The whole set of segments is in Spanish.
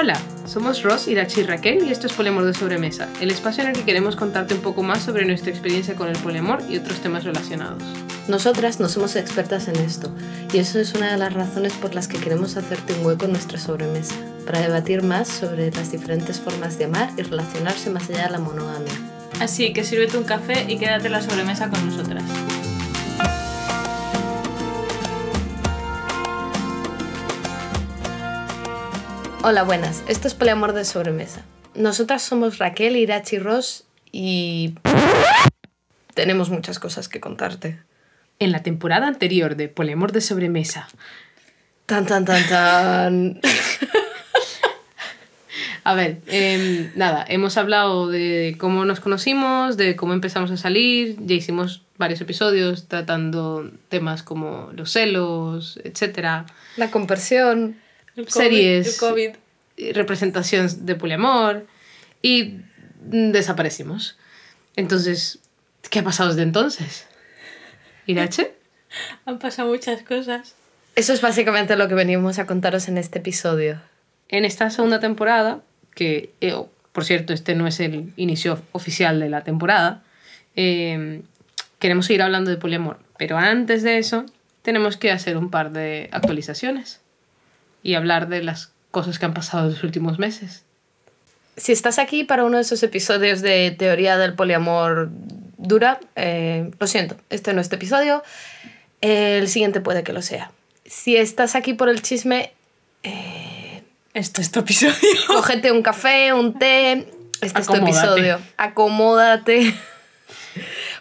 Hola, somos Ross, Irachi y Raquel y esto es Poliamor de Sobremesa, el espacio en el que queremos contarte un poco más sobre nuestra experiencia con el poliamor y otros temas relacionados. Nosotras no somos expertas en esto y eso es una de las razones por las que queremos hacerte un hueco en nuestra sobremesa, para debatir más sobre las diferentes formas de amar y relacionarse más allá de la monogamia. Así que sírvete un café y quédate en la sobremesa con nosotras. Hola, buenas. Esto es Poliamor de Sobremesa. Nosotras somos Raquel, Irachi y Ross y... Tenemos muchas cosas que contarte. En la temporada anterior de Poliamor de Sobremesa, Tan, tan, tan, tan. A ver, em, nada, hemos hablado de cómo nos conocimos, de cómo empezamos a salir, ya hicimos varios episodios tratando temas como los celos, etcétera, La conversión. El COVID, series, el COVID. y representación de poliamor y mm, desaparecimos. Entonces, ¿qué ha pasado desde entonces? ¿Irache? Han pasado muchas cosas. Eso es básicamente lo que venimos a contaros en este episodio. En esta segunda temporada, que eh, oh, por cierto este no es el inicio oficial de la temporada, eh, queremos seguir hablando de poliamor. Pero antes de eso, tenemos que hacer un par de actualizaciones y hablar de las cosas que han pasado en los últimos meses. Si estás aquí para uno de esos episodios de teoría del poliamor dura, eh, lo siento, este no es tu episodio. El siguiente puede que lo sea. Si estás aquí por el chisme, Esto es tu episodio. cógete un café, un té. Este es tu episodio. Acomódate.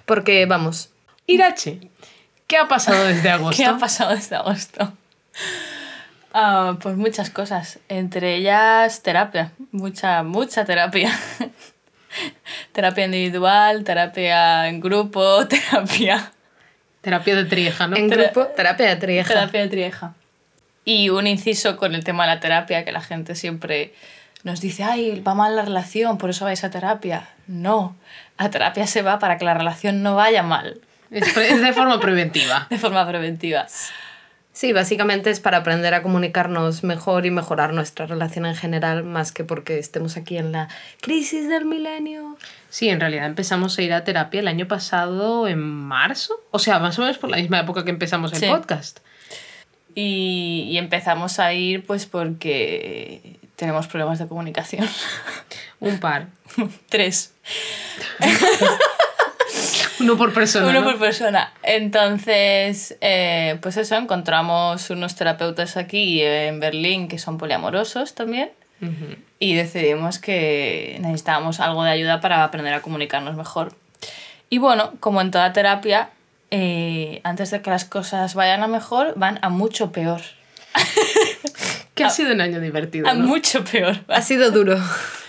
Porque, vamos, Irache, ¿qué ha pasado desde agosto? ¿Qué ha pasado desde agosto? Ah, pues muchas cosas. Entre ellas terapia. Mucha, mucha terapia. terapia individual, terapia en grupo, terapia, Terapia de trieja, ¿no? en Tera- grupo, terapia de trieja. terapia de trieja. Y un inciso con el tema de la terapia, que la gente siempre nos dice, ay, va mal la relación, por eso vais a terapia. No, a terapia se va para que la relación no vaya mal, es de forma preventiva. de forma preventiva. Sí, básicamente es para aprender a comunicarnos mejor y mejorar nuestra relación en general, más que porque estemos aquí en la crisis del milenio. Sí, en realidad empezamos a ir a terapia el año pasado en marzo. O sea, más o menos por la misma época que empezamos el Sí. podcast. Y, y empezamos a ir pues porque tenemos problemas de comunicación. Un par. Tres. Uno por persona. Uno ¿no? por persona. Entonces, eh, pues eso, encontramos unos terapeutas aquí en Berlín que son poliamorosos también. Y decidimos que necesitábamos algo de ayuda para aprender a comunicarnos mejor. Y bueno, como en toda terapia, eh, antes de que las cosas vayan a mejor, van a mucho peor. Que ha sido un año divertido. A ¿no? mucho peor. Ha sido duro.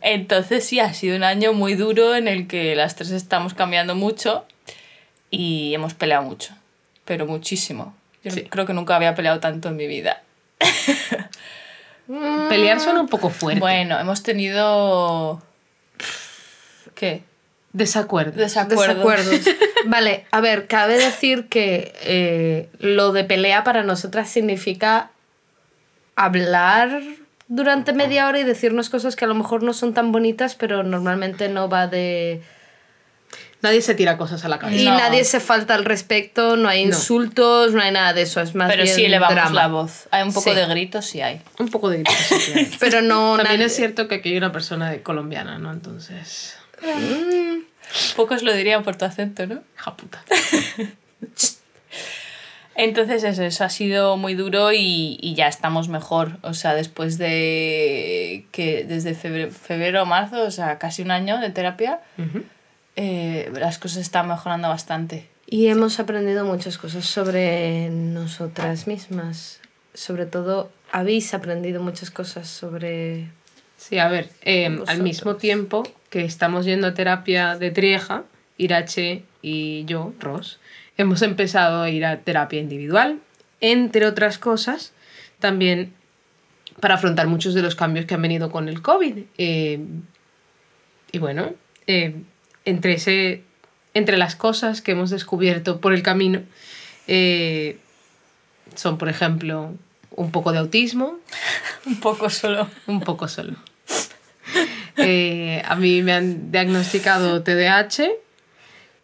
Entonces sí, ha sido un año muy duro en el que las tres estamos cambiando mucho y hemos peleado mucho, pero muchísimo. Yo Sí. creo que nunca había peleado tanto en mi vida. Pelear suena un poco fuerte. Bueno, hemos tenido... ¿Qué? Desacuerdo. Desacuerdos. Desacuerdos. Vale, a ver, cabe decir que eh, lo de pelea para nosotras significa hablar durante media hora y decirnos cosas que a lo mejor no son tan bonitas, pero normalmente no va de... Nadie se tira cosas a la cabeza. Y No. nadie se falta al respecto, no hay No. insultos, no hay nada de eso, es más pero bien sí elevamos drama. la voz. Hay un poco Sí. de gritos, sí hay. Un poco de gritos, sí hay. Pero no... También nadie- es cierto que aquí hay una persona colombiana, ¿no? Entonces. Pocos lo dirían por tu acento, ¿no? Hija puta. Entonces eso, eso ha sido muy duro y, y ya estamos mejor. O sea, después de que desde febrero, febrero o marzo, o sea, casi un año de terapia, Ujú. eh, las cosas están mejorando bastante. Y hemos aprendido muchas cosas sobre nosotras mismas. Sobre todo, habéis aprendido muchas cosas sobre... Sí, a ver, eh, al mismo tiempo que estamos yendo a terapia de Trieja, Irache y yo, Ross, hemos empezado a ir a terapia individual, entre otras cosas, también para afrontar muchos de los cambios que han venido con el COVID. Eh, y bueno, eh, entre, ese, entre las cosas que hemos descubierto por el camino, eh, son, por ejemplo, un poco de autismo, Un poco solo. un poco solo. A mí me han diagnosticado TDAH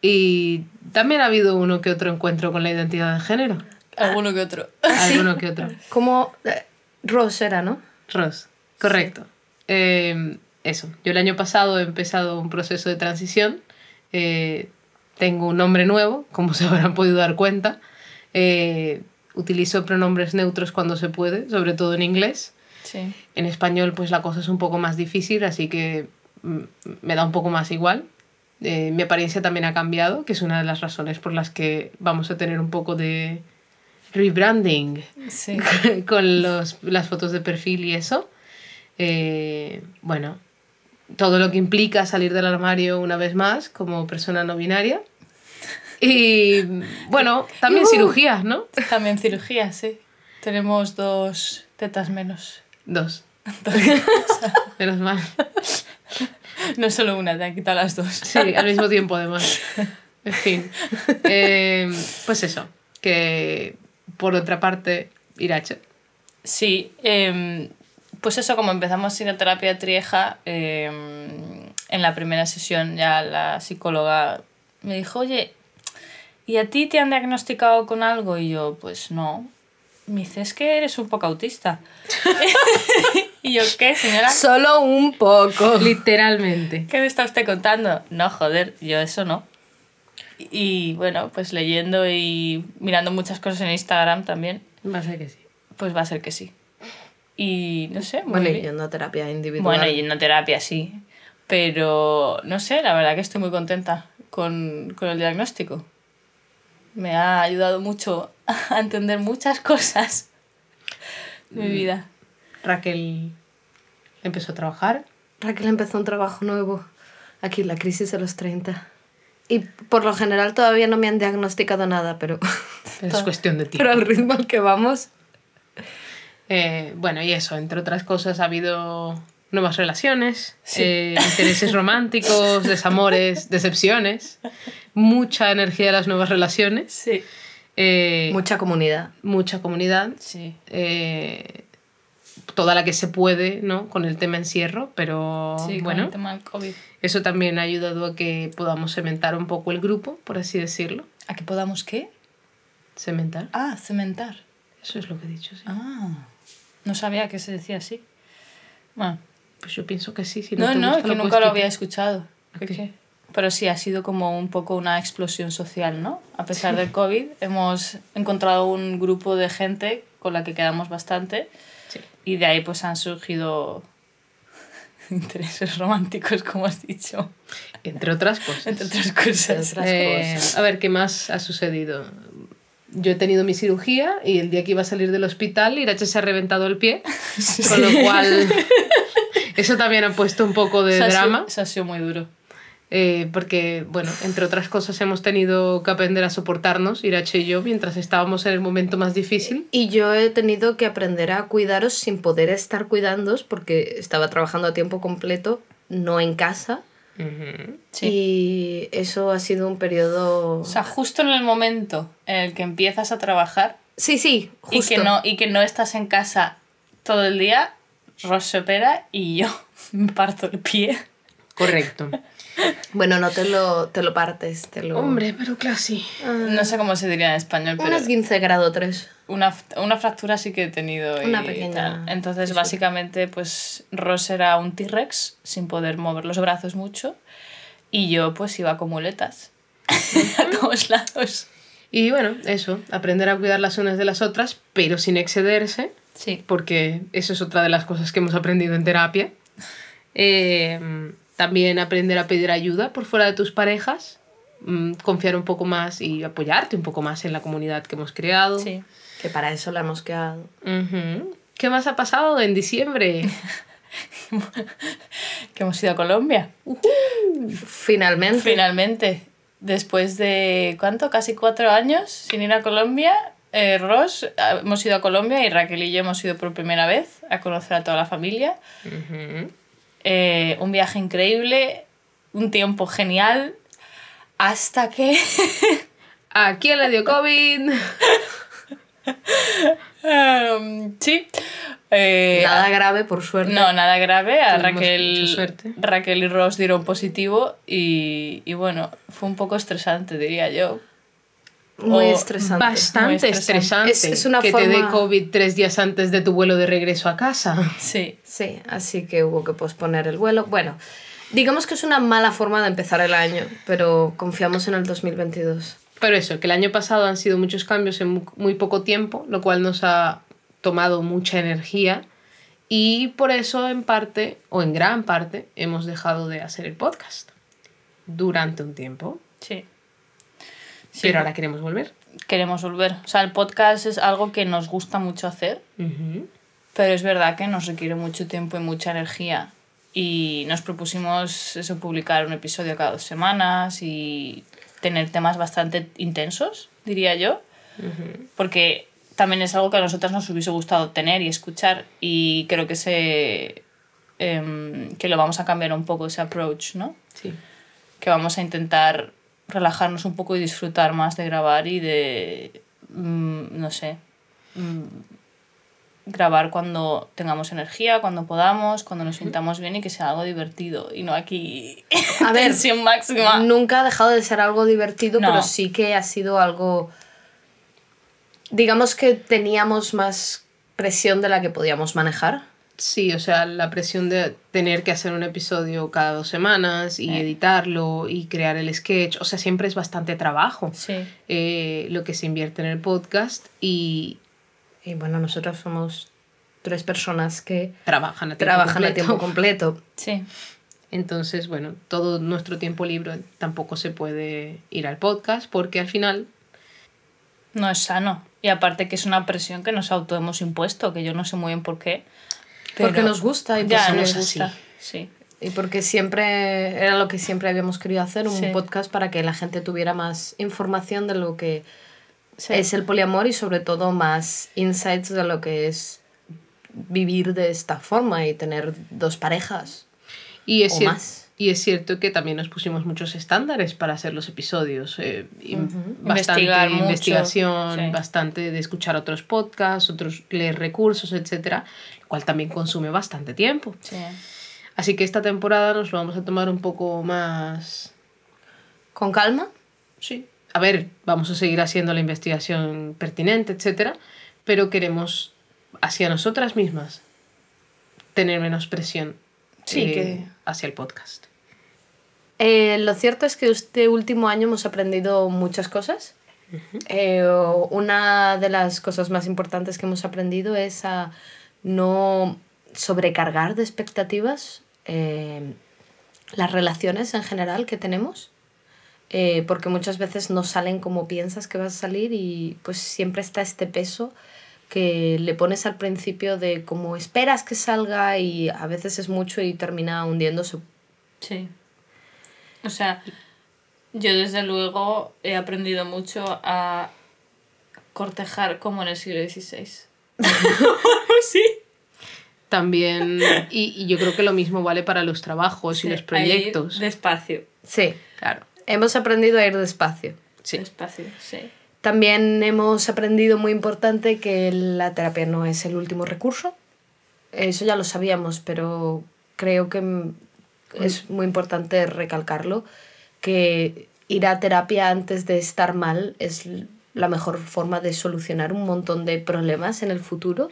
y también ha habido uno que otro encuentro con la identidad de género. Alguno que otro. Alguno que otro. Como eh, Ross era, ¿no? Ross, correcto. Eh, eso, yo el año pasado he empezado un proceso de transición. Eh, tengo un nombre nuevo, como se habrán podido dar cuenta. Eh, utilizo pronombres neutros cuando se puede, sobre todo en inglés. Sí. En español, pues la cosa es un poco más difícil, así que mm, me da un poco más igual. Eh, mi apariencia también ha cambiado, que es una de las razones por las que vamos a tener un poco de rebranding Sí. con los, las fotos de perfil y eso. Eh, bueno, todo lo que implica salir del armario una vez más como persona no binaria. Y bueno, también cirugías, ¿no? También cirugía, sí. Tenemos dos tetas menos. Dos. Menos mal. No solo una, te han quitado las dos. Sí, al mismo tiempo además. En fin. Eh, pues eso, que por otra parte, Irache. Sí, em, pues eso, como empezamos a ir a terapia trieja, em, en la primera sesión ya la psicóloga me dijo, oye, ¿y a ti te han diagnosticado con algo? Y yo, pues no. Me dice, es que eres un poco autista. y yo, ¿qué, señora? Solo un poco. Literalmente. ¿Qué me está usted contando? No, joder, yo eso no. Y bueno, pues leyendo y mirando muchas cosas en Instagram también, Va a ser que sí. pues va a ser que sí. Y no sé, muy Bueno, bien. yendo a terapia individual. Bueno, y en terapia sí. Pero no sé, la verdad que estoy muy contenta con, con el diagnóstico. Me ha ayudado mucho a entender muchas cosas de mi vida. Raquel empezó a trabajar. Raquel empezó un trabajo nuevo. Aquí, la crisis de los 30. Y por lo general todavía no me han diagnosticado nada, pero, Pero es cuestión de tiempo. pero al ritmo al que vamos. Eh, bueno, y eso, entre otras cosas, ha habido nuevas relaciones, Sí. eh, intereses románticos, desamores, decepciones, mucha energía de las nuevas relaciones, Sí. eh, Mucha comunidad. mucha comunidad, Sí. eh, toda la que se puede, ¿no? Con el tema encierro, pero Sí, con bueno, el tema del COVID. eso también ha ayudado a que podamos cementar un poco el grupo, por así decirlo. ¿A que podamos qué? Cementar, Ah, cementar. eso es lo que he dicho, sí. Ah, no sabía que se decía así. Bueno, Pues yo pienso que sí, si no, te no, gusta, es que puedes nunca lo había escuchado. ¿Qué, Ok. qué? Pero sí, ha sido como un poco una explosión social, ¿no? A pesar del COVID, hemos encontrado un grupo de gente con la que quedamos bastante Sí. Y de ahí pues han surgido intereses románticos, como has dicho, Entre otras cosas. entre otras cosas. Otras Eh, cosas. a ver, ¿qué más ha sucedido? Yo he tenido mi cirugía y el día que iba a salir del hospital, Irache se ha reventado el pie, con lo cual eso también ha puesto un poco de Eso ha sido- drama, Eso ha sido muy duro. Eh, porque, bueno, entre otras cosas hemos tenido que aprender a soportarnos, Irache y yo, mientras estábamos en el momento más difícil. Y yo he tenido que aprender a cuidaros sin poder estar cuidándoos porque estaba trabajando a tiempo completo, no en casa. Ujú. Sí. Y eso ha sido un periodo... O sea, justo en el momento en el que empiezas a trabajar sí, sí, y justo. que, no, y que no estás en casa todo el día, Ross se opera y yo me parto el pie. Correcto. Bueno, no te lo, te lo partes, te lo... Hombre, pero casi. Ah, No sé cómo se diría en español, pero un esguince grado 3. una, una fractura sí que he tenido. y Una pequeña tal. Entonces, básicamente, pues Ross era un T-Rex sin poder mover los brazos mucho y yo pues iba con muletas a todos lados. Y bueno, eso, aprender a cuidar las unas de las otras, pero sin excederse. Sí. porque eso es otra de las cosas que hemos aprendido en terapia. Eh, también aprender a pedir ayuda por fuera de tus parejas, mm, confiar un poco más y apoyarte un poco más en la comunidad que hemos creado. Sí. Que para eso la hemos. Ujú. ¿Qué más ha pasado en diciembre? Que hemos ido a Colombia. Finalmente. Finalmente, después de, ¿cuánto? Casi cuatro años sin ir a Colombia, eh, Ross, ah, hemos ido a Colombia y Raquel y yo hemos ido por primera vez a conocer a toda la familia. Ujú. Eh, un viaje increíble, un tiempo genial, hasta que... ¿A quién le dio COVID? Em, sí. Eh, Nada grave, por suerte. no, nada grave. A Tuvimos Raquel. Raquel y Ross dieron positivo y, y bueno, fue un poco estresante, diría yo. Muy estresante. Bastante Muy estresante. estresante. Es- es una que te dé forma- COVID tres días antes de tu vuelo de regreso a casa. Sí. Sí, así que hubo que posponer el vuelo. Bueno, digamos que es una mala forma de empezar el año, pero confiamos en el 2022. Pero eso, que el año pasado han sido muchos cambios en mu- muy poco tiempo, lo cual nos ha tomado mucha energía y por eso en parte, o en gran parte, hemos dejado de hacer el podcast durante un tiempo, Sí. Sí, pero ahora queremos volver. queremos volver. O sea, el podcast es algo que nos gusta mucho hacer, Ujú. pero es verdad que nos requiere mucho tiempo y mucha energía. Y nos propusimos eso, publicar un episodio cada dos semanas y tener temas bastante intensos, diría yo, porque también es algo que a nosotras nos hubiese gustado tener y escuchar y creo que se em, que lo vamos a cambiar un poco ese approach, ¿no? Sí. que vamos a intentar relajarnos un poco y disfrutar más de grabar y de, mm, no sé, mm, grabar cuando tengamos energía, cuando podamos, cuando nos sintamos bien y que sea algo divertido y no aquí A ver, máxima. Nunca ha dejado de ser algo divertido, No. pero sí que ha sido algo... Digamos que teníamos más presión de la que podíamos manejar. Sí, o sea, la presión de tener que hacer un episodio cada dos semanas y editarlo y crear el sketch, o sea, siempre es bastante trabajo Sí, eh, lo que se invierte en el podcast y Y bueno, nosotros somos tres personas que trabajan a tiempo trabajan a completo. tiempo completo. sí, Entonces, bueno, todo nuestro tiempo libre tampoco se puede ir al podcast porque al final, no es sano. Y aparte que es una presión que nos auto hemos impuesto, que yo no sé muy bien por qué. Porque nos gusta y ya porque nos gusta. así. Sí. Y porque siempre era lo que siempre habíamos querido hacer, un Sí. podcast para que la gente tuviera más información de lo que Sí. es el poliamor y sobre todo más insights de lo que es vivir de esta forma y tener dos parejas. y es, O más. Y es cierto que también nos pusimos muchos estándares para hacer los episodios. eh, Bastante Investigar investigación, sí. bastante de escuchar otros podcasts, otros leer recursos, etcétera, lo cual también consume bastante tiempo. Sí. Así que esta temporada nos lo vamos a tomar un poco más Con calma, Sí. A ver, vamos a seguir haciendo la investigación pertinente, etcétera, pero queremos hacia nosotras mismas tener menos presión Sí, eh, que- hacia el podcast. Eh, lo cierto es que este último año hemos aprendido muchas cosas. Eh, una de las cosas más importantes que hemos aprendido es a no sobrecargar de expectativas las relaciones en general que tenemos. Eh, porque muchas veces no salen como piensas que vas a salir y pues siempre está este peso que le pones al principio de cómo esperas que salga y a veces es mucho y termina hundiéndose Sí. O sea, yo desde luego he aprendido mucho a cortejar como en el siglo XVI. sí. También, y, y yo creo que lo mismo vale para los trabajos y los proyectos. Despacio. Sí, Claro, hemos aprendido a ir despacio. sí. Despacio, sí. También hemos aprendido muy importante que la terapia no es el último recurso. Eso ya lo sabíamos, pero creo que es muy importante recalcarlo, que ir a terapia antes de estar mal es la mejor forma de solucionar un montón de problemas en el futuro.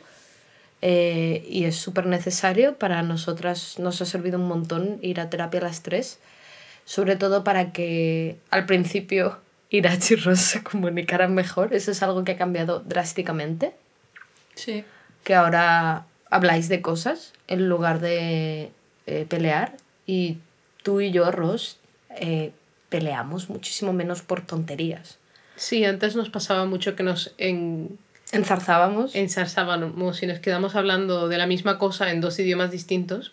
Eh, y es súper necesario para nosotras, nos ha servido un montón ir a terapia a las tres, sobre todo para que al principio Irachi y Ross se comunicaran mejor. Eso es algo que ha cambiado drásticamente, Sí. que ahora habláis de cosas en lugar de eh, pelear y tú y yo, Ross, eh, peleamos muchísimo menos por tonterías. Sí, antes nos pasaba mucho que nos en, Enzarzábamos. ensarzábamos y nos quedamos hablando de la misma cosa en dos idiomas distintos,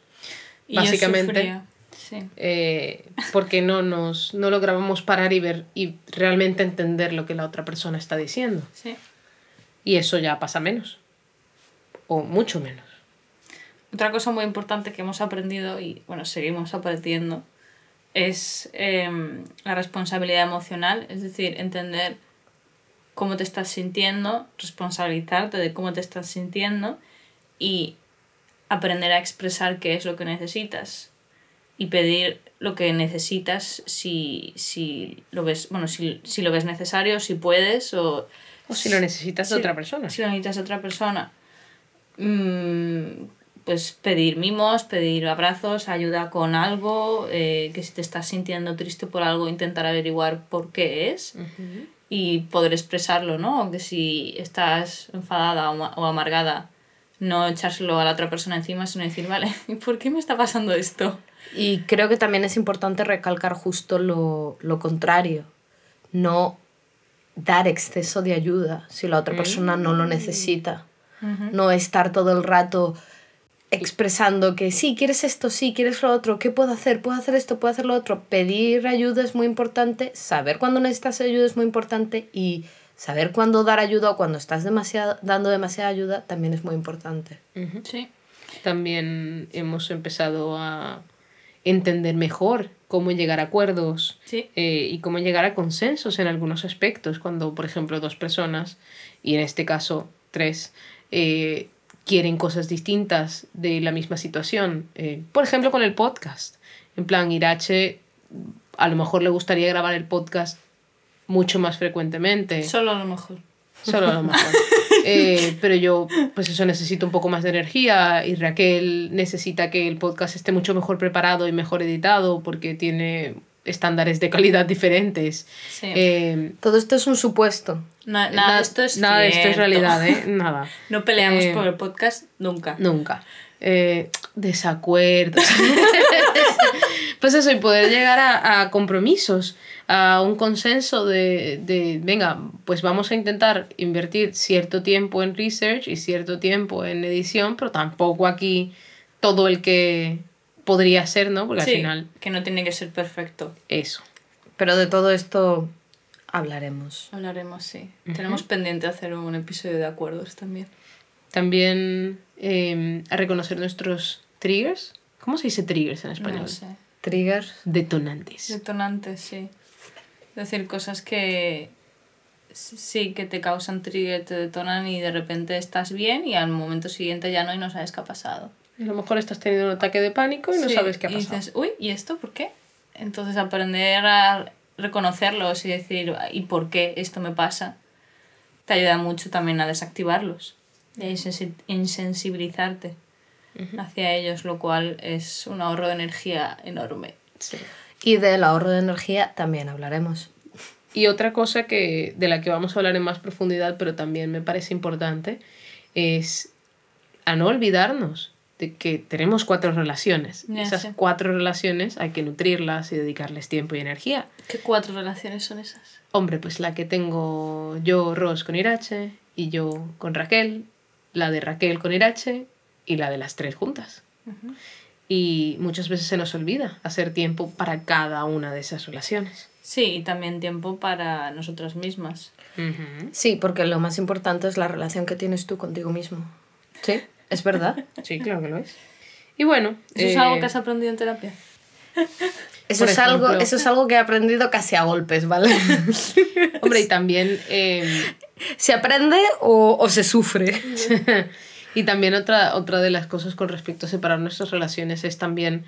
Y yo básicamente. sufría. Sí. eh, porque no nos no lográbamos parar y ver y realmente entender lo que la otra persona está diciendo. Sí. Y eso ya pasa menos. O mucho menos. Otra cosa muy importante que hemos aprendido y bueno, seguimos aprendiendo es eh, la responsabilidad emocional, es decir, entender cómo te estás sintiendo, responsabilizarte de cómo te estás sintiendo y aprender a expresar qué es lo que necesitas y pedir lo que necesitas si, si lo ves bueno si, si lo ves necesario si puedes o O si lo necesitas de si- otra persona. si lo necesitas de otra persona Mm, pues pedir mimos pedir abrazos ayuda con algo eh, que si te estás sintiendo triste por algo intentar averiguar por qué es y poder expresarlo, ¿no? Que si estás enfadada o, o amargada, no echárselo a la otra persona encima, sino decir, vale, ¿y por qué me está pasando esto? Y creo que también es importante recalcar justo lo, lo contrario. No dar exceso de ayuda si la otra persona no lo necesita. No estar todo el rato expresando que sí, quieres esto, sí, quieres lo otro, ¿qué puedo hacer? ¿Puedo hacer esto? ¿Puedo hacer lo otro? Pedir ayuda es muy importante, saber cuándo necesitas ayuda es muy importante y saber cuándo dar ayuda o cuando estás demasiado, dando demasiada ayuda también es muy importante. Sí. También hemos empezado a entender mejor cómo llegar a acuerdos Sí. eh, y cómo llegar a consensos en algunos aspectos. Cuando, por ejemplo, dos personas, y en este caso tres, eh, quieren cosas distintas de la misma situación. Eh, por ejemplo, con el podcast. En plan, Irache a lo mejor le gustaría grabar el podcast mucho más frecuentemente. Solo a lo mejor. Solo a lo mejor. Eh, pero yo, pues eso, necesito un poco más de energía y Raquel necesita que el podcast esté mucho mejor preparado y mejor editado porque tiene estándares de calidad diferentes. Sí. Eh, Todo esto es un supuesto. na- Na- nada de esto es nada esto es realidad, ¿eh? Nada. No peleamos Eh, por el podcast nunca. Nunca. Eh, desacuerdos. pues eso, y poder llegar a, a compromisos, a un consenso de, de, venga, pues vamos a intentar invertir cierto tiempo en research y cierto tiempo en edición, pero tampoco aquí todo el que podría ser, ¿no? Porque Sí, al final, que no tiene que ser perfecto. eso. Pero de todo esto hablaremos. Hablaremos, sí. Tenemos pendiente hacer un episodio de acuerdos también. También eh, a reconocer nuestros triggers. ¿Cómo se dice triggers en español? No sé. Triggers. Detonantes. Detonantes, sí. Es decir, cosas que sí que te causan trigger, te detonan y de repente estás bien y al momento siguiente ya no y no sabes qué ha pasado. A lo mejor estás teniendo un ataque de pánico y no Sí, sabes qué ha y pasado. dices, uy, ¿y esto por qué? Entonces aprender a reconocerlos y decir, ¿y por qué esto me pasa? Te ayuda mucho también a desactivarlos y a hacia ellos, lo cual es un ahorro de energía enorme. Sí. Y del ahorro de energía también hablaremos. Y otra cosa que, de la que vamos a hablar en más profundidad, pero también me parece importante, es a no olvidarnos de que tenemos cuatro relaciones. Ya Esas sé. cuatro relaciones hay que nutrirlas y dedicarles tiempo y energía. ¿Qué cuatro relaciones son esas? Hombre, pues la que tengo yo, Ros, con Irache, y yo con Raquel, la de Raquel con Irache y la de las tres juntas. Y muchas veces se nos olvida hacer tiempo para cada una de esas relaciones. Sí, y también tiempo para nosotras mismas. Sí, porque lo más importante es la relación que tienes tú contigo mismo. Sí, es verdad. Sí, claro que lo es. Y bueno, ¿Eso es eh, algo que has aprendido en terapia? Eso Por es, algo, eso es algo que he aprendido casi a golpes, ¿vale? hombre, y también, eh, ¿Se aprende o, o se sufre? y también otra, otra de las cosas con respecto a separar nuestras relaciones es también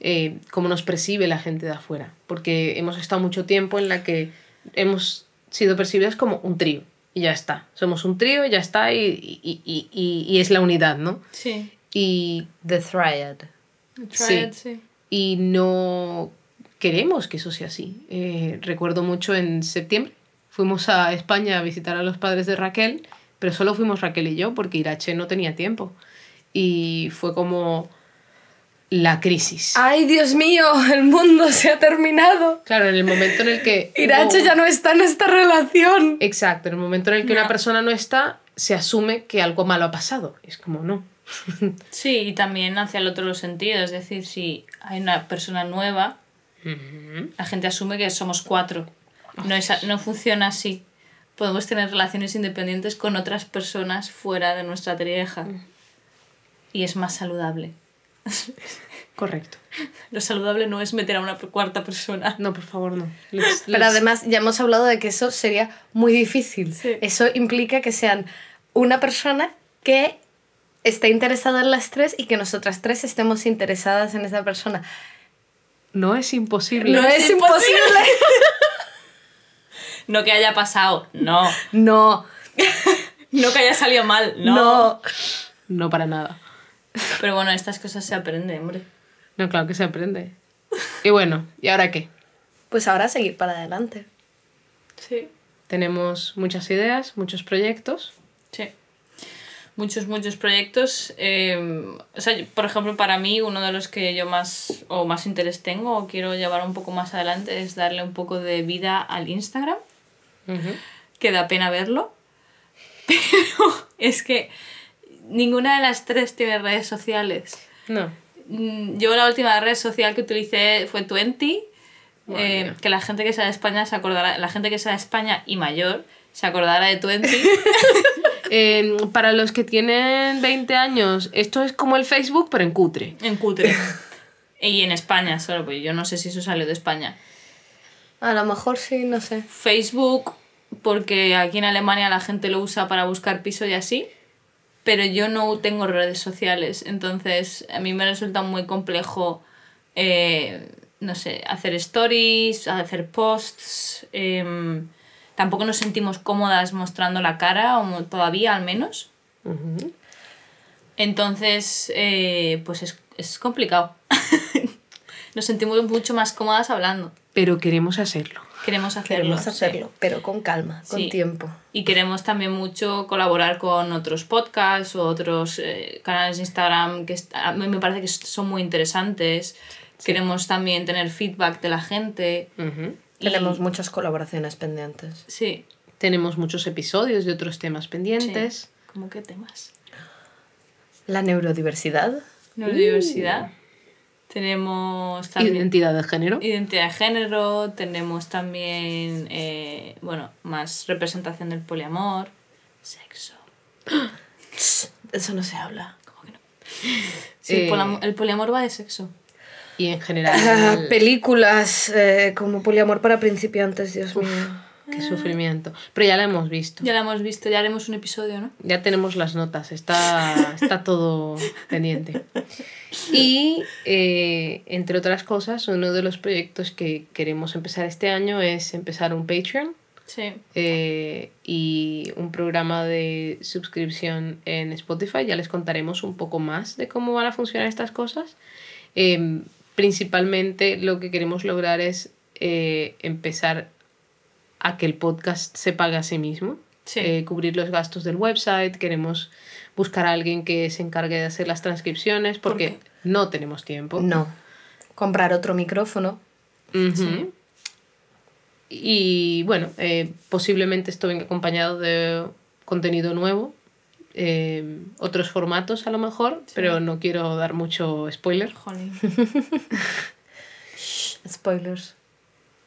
eh, cómo nos percibe la gente de afuera. Porque hemos estado mucho tiempo en la que hemos sido percibidas como un trío. Y ya está. Somos un trío y ya está. Y, y, y, y- y es la unidad, ¿no? Sí. Y The Triad. Triad, sí. y no queremos que eso sea así. Eh, recuerdo mucho en septiembre, fuimos a España a visitar a los padres de Raquel, pero solo fuimos Raquel y yo porque Irache no tenía tiempo. Y fue como la crisis. ¡Ay, Dios mío! El mundo se ha terminado. Claro, en el momento en el que... Irache hubo- ya no está en esta relación. Exacto, en el momento en el que No. una persona no está, se asume que algo malo ha pasado. Es como, no. Sí, y también hacia el otro sentido. Es decir, si hay una persona nueva, la gente asume que somos cuatro. No, es no funciona así. Podemos tener relaciones independientes con otras personas fuera de nuestra trieja. Y es más saludable. Correcto. Lo saludable no es meter a una cuarta persona. No, por favor, no. Let's- Pero let's- además ya hemos hablado de que eso sería muy difícil. Sí. Eso implica que sean una persona que esté interesada en las tres y que nosotras tres estemos interesadas en esa persona. No es imposible. No es imposible. No que haya pasado, no. No, No que haya salido mal, no. no. No para nada. Pero bueno, estas cosas se aprenden, hombre. No, claro que se aprende. Y bueno, ¿y ahora qué? Pues ahora seguir para adelante. Sí. Tenemos muchas ideas, muchos proyectos. Sí. Muchos, muchos proyectos. eh, o sea, por ejemplo, para mí, uno de los que yo más o más interés tengo o quiero llevar un poco más adelante es darle un poco de vida al Instagram. Que da pena verlo. Pero es que ninguna de las tres tiene redes sociales. No. Mm, Yo la última red social que utilicé fue Twenty, eh, que la gente que sea de España se acordará, la gente que sea de España y mayor se acordará de Twenty. Eh, para los que tienen 20 años, esto es como el Facebook, pero en cutre. en cutre. Y en España solo, pues yo no sé si eso salió de España. A lo mejor sí, no sé. Facebook, porque aquí en Alemania la gente lo usa para buscar piso y así, pero yo no tengo redes sociales, entonces a mí me resulta muy complejo, eh, no sé, hacer stories, hacer posts. em, tampoco nos sentimos cómodas mostrando la cara, o todavía al menos. Entonces, eh, pues es, es complicado. nos sentimos mucho más cómodas hablando. Pero queremos hacerlo. Queremos hacerlo. Queremos sí. hacerlo, pero con calma, con Sí. tiempo. Y queremos también mucho colaborar con otros podcasts o otros eh, canales de Instagram que a mí me parece que son muy interesantes. Queremos también tener feedback de la gente. Y- Tenemos muchas colaboraciones pendientes. Sí. Tenemos muchos episodios de otros temas pendientes. ¿Cómo qué temas? La neurodiversidad. Neurodiversidad. Tenemos también Identidad de género. identidad de género. Tenemos también, eh, bueno, más representación del poliamor. Sexo. Eso no se habla. ¿Cómo que no? Sí, el Eh, poliamor- el poliamor va de sexo. Y en general, películas eh, como Poliamor para principiantes, Dios mío. Qué sufrimiento. Pero ya la hemos visto. Ya la hemos visto, ya haremos un episodio, ¿no? Ya tenemos las notas, está, está todo pendiente. Y, eh, entre otras cosas, uno de los proyectos que queremos empezar este año es empezar un Patreon Sí. eh, y un programa de suscripción en Spotify. Ya les contaremos un poco más de cómo van a funcionar estas cosas. Eh, principalmente lo que queremos lograr es eh, empezar a que el podcast se pague a sí mismo Sí. eh, cubrir los gastos del website, queremos buscar a alguien que se encargue de hacer las transcripciones porque no tenemos tiempo. No. Comprar otro micrófono. Sí. Y bueno, eh, posiblemente esto venga acompañado de contenido nuevo, eh, otros formatos a lo mejor, pero no quiero dar mucho spoiler. Spoilers.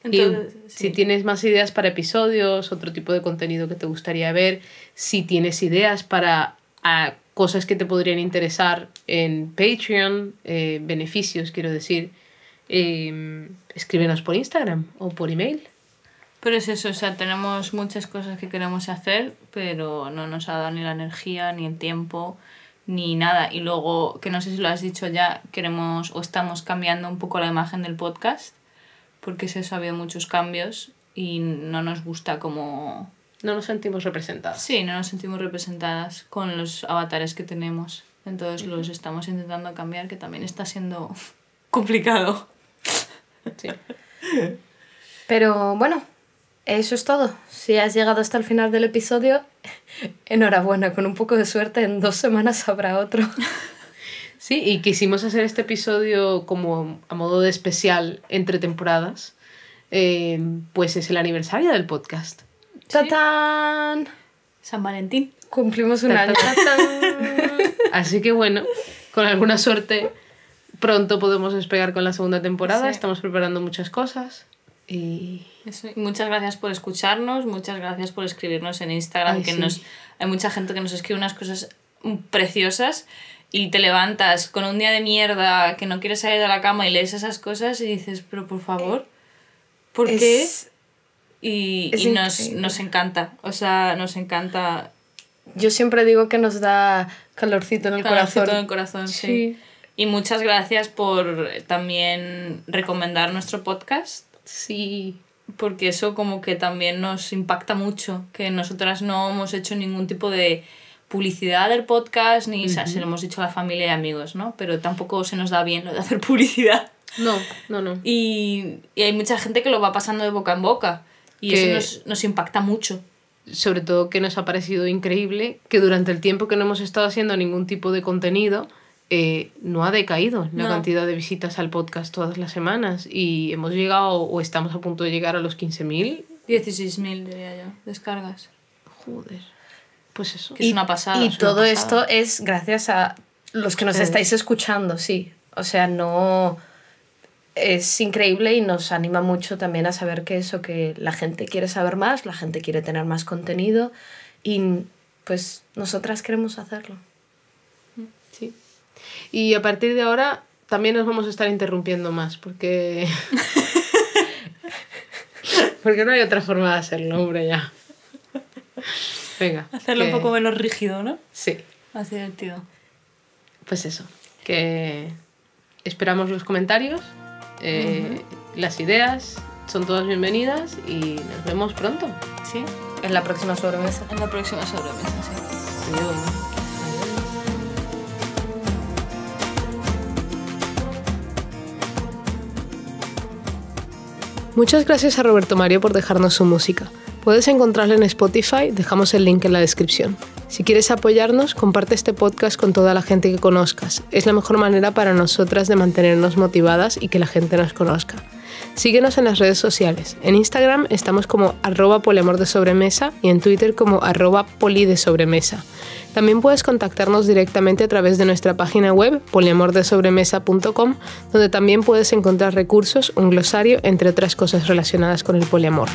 Y Entonces, si sí. tienes más ideas para episodios, otro tipo de contenido que te gustaría ver, si tienes ideas para ah, cosas que te podrían interesar en Patreon, eh, beneficios, quiero decir, eh, escríbenos por Instagram o por email. Pero es eso, o sea, tenemos muchas cosas que queremos hacer, pero no nos ha dado ni la energía, ni el tiempo, ni nada. Y luego, que no sé si lo has dicho ya, queremos o estamos cambiando un poco la imagen del podcast, porque es eso, ha habido muchos cambios y no nos gusta como... No nos sentimos representados. Sí, no nos sentimos representadas con los avatares que tenemos. Entonces los estamos intentando cambiar, que también está siendo complicado. Sí. Pero bueno, eso es todo. Si has llegado hasta el final del episodio, enhorabuena. Con un poco de suerte, en dos semanas habrá otro. Sí, y quisimos hacer este episodio como a modo de especial entre temporadas, eh, pues es el aniversario del podcast. ¡Tatán! San Valentín. Cumplimos un año. Así que bueno, con alguna suerte pronto podemos despegar con la segunda temporada. Sí. Estamos preparando muchas cosas y Eso, y muchas gracias por escucharnos, muchas gracias por escribirnos en Instagram, Ay, que sí. nos hay mucha gente que nos escribe unas cosas preciosas y te levantas con un día de mierda que no quieres salir de la cama y lees esas cosas y dices, pero por favor, ¿por qué? Es- Y, es y nos, nos encanta, o sea, nos encanta Yo siempre digo que nos da calorcito en el calorcito corazón. en el corazón, sí. Sí. Y muchas gracias por también recomendar nuestro podcast, Sí. porque eso como que también nos impacta mucho, que nosotras no hemos hecho ningún tipo de publicidad del podcast, ni o sea, se lo hemos dicho a la familia y amigos, ¿no? Pero tampoco se nos da bien lo de hacer publicidad. No, no, no. Y, y hay mucha gente que lo va pasando de boca en boca. Y Que- eso nos, nos impacta mucho. Sobre todo que nos ha parecido increíble que durante el tiempo que no hemos estado haciendo ningún tipo de contenido, eh, no ha decaído la No. cantidad de visitas al podcast todas las semanas y hemos llegado o estamos a punto de llegar a los 15.000. 16.000, diría yo, descargas. Joder. Pues eso. Que es una pasada. Y es una todo pasada. esto es gracias a los que nos Ustedes. estáis escuchando, sí. O sea, no... Es increíble y nos anima mucho también a saber que eso, que la gente quiere saber más, la gente quiere tener más contenido y pues nosotras queremos hacerlo. Sí. Y a partir de ahora también nos vamos a estar interrumpiendo más porque... porque no hay otra forma de hacerlo, hombre, ya. Venga. Hacerlo que- un poco menos rígido, ¿no? Sí. Más divertido. Pues eso, que esperamos los comentarios, eh, las ideas, son todas bienvenidas y nos vemos pronto. Sí. En la próxima sobremesa. En la próxima sobremesa, sí. Adiós. Muchas gracias a Roberto Mario por dejarnos su música. Puedes encontrarla en Spotify, dejamos el link en la descripción. Si quieres apoyarnos, comparte este podcast con toda la gente que conozcas. Es la mejor manera para nosotras de mantenernos motivadas y que la gente nos conozca. Síguenos en las redes sociales. En Instagram estamos como arroba poliamor de sobremesa y en Twitter como arroba poli de sobremesa. También puedes contactarnos directamente a través de nuestra página web poliamordesobremesa.com, donde también puedes encontrar recursos, un glosario, entre otras cosas relacionadas con el poliamor.